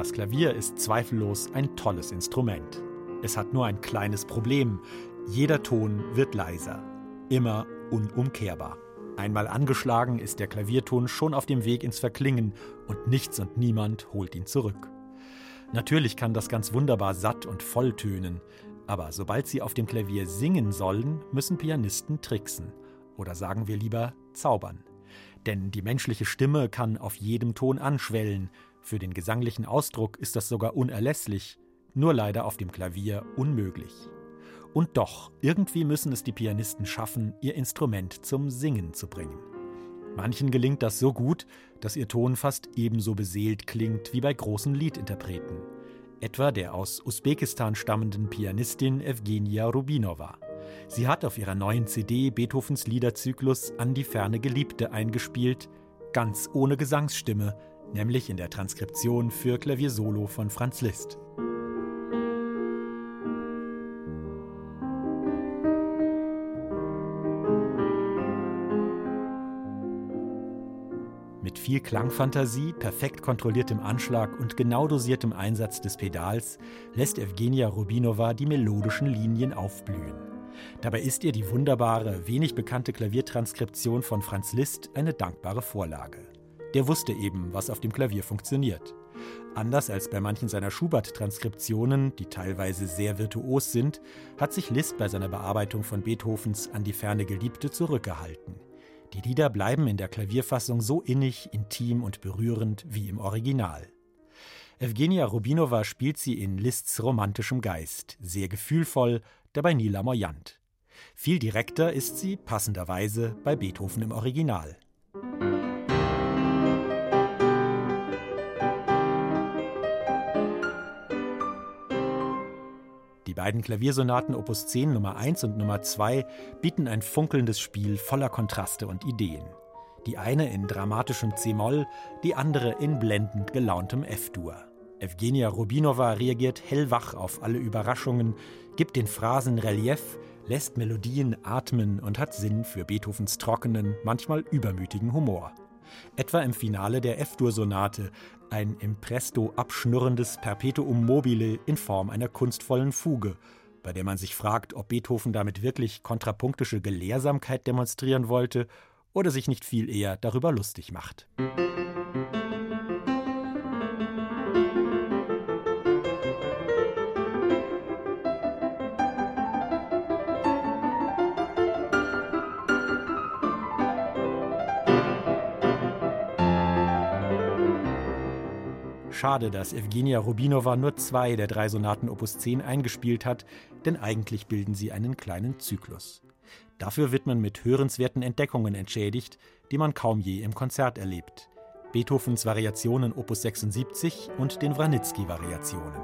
Das Klavier ist zweifellos ein tolles Instrument. Es hat nur ein kleines Problem. Jeder Ton wird leiser. Immer unumkehrbar. Einmal angeschlagen ist der Klavierton schon auf dem Weg ins Verklingen und nichts und niemand holt ihn zurück. Natürlich kann das ganz wunderbar satt und voll tönen, aber sobald sie auf dem Klavier singen sollen, müssen Pianisten tricksen. Oder sagen wir lieber zaubern. Denn die menschliche Stimme kann auf jedem Ton anschwellen. Für den gesanglichen Ausdruck ist das sogar unerlässlich, nur leider auf dem Klavier unmöglich. Und doch, irgendwie müssen es die Pianisten schaffen, ihr Instrument zum Singen zu bringen. Manchen gelingt das so gut, dass ihr Ton fast ebenso beseelt klingt wie bei großen Liedinterpreten. Etwa der aus Usbekistan stammenden Pianistin Evgenia Rubinova. Sie hat auf ihrer neuen CD Beethovens Liederzyklus An die ferne Geliebte eingespielt, ganz ohne Gesangsstimme, nämlich in der Transkription für Klaviersolo von Franz Liszt. Mit viel Klangfantasie, perfekt kontrolliertem Anschlag und genau dosiertem Einsatz des Pedals lässt Evgenia Rubinova die melodischen Linien aufblühen. Dabei ist ihr die wunderbare, wenig bekannte Klaviertranskription von Franz Liszt eine dankbare Vorlage. Der wusste eben, was auf dem Klavier funktioniert. Anders als bei manchen seiner Schubert-Transkriptionen, die teilweise sehr virtuos sind, hat sich Liszt bei seiner Bearbeitung von Beethovens An die ferne Geliebte zurückgehalten. Die Lieder bleiben in der Klavierfassung so innig, intim und berührend wie im Original. Evgenia Rubinova spielt sie in Liszt's romantischem Geist, sehr gefühlvoll, dabei nie lamoyant. Viel direkter ist sie, passenderweise, bei Beethoven im Original. Beiden Klaviersonaten Opus 10 Nummer 1 und Nummer 2 bieten ein funkelndes Spiel voller Kontraste und Ideen. Die eine in dramatischem C-Moll, die andere in blendend gelauntem F-Dur. Evgenia Rubinova reagiert hellwach auf alle Überraschungen, gibt den Phrasen Relief, lässt Melodien atmen und hat Sinn für Beethovens trockenen, manchmal übermütigen Humor. Etwa im Finale der F-Dur-Sonate, ein im Presto abschnurrendes Perpetuum mobile in Form einer kunstvollen Fuge, bei der man sich fragt, ob Beethoven damit wirklich kontrapunktische Gelehrsamkeit demonstrieren wollte oder sich nicht viel eher darüber lustig macht. Schade, dass Evgenia Rubinova nur zwei der drei Sonaten Opus 10 eingespielt hat, denn eigentlich bilden sie einen kleinen Zyklus. Dafür wird man mit hörenswerten Entdeckungen entschädigt, die man kaum je im Konzert erlebt. Beethovens Variationen Opus 76 und den Wranitzky-Variationen.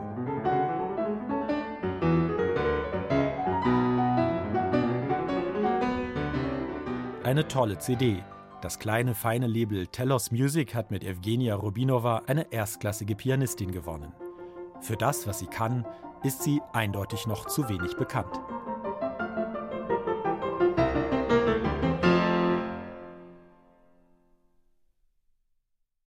Eine tolle CD, das kleine, feine Label Telos Music hat mit Evgenia Rubinova eine erstklassige Pianistin gewonnen. Für das, was sie kann, ist sie eindeutig noch zu wenig bekannt.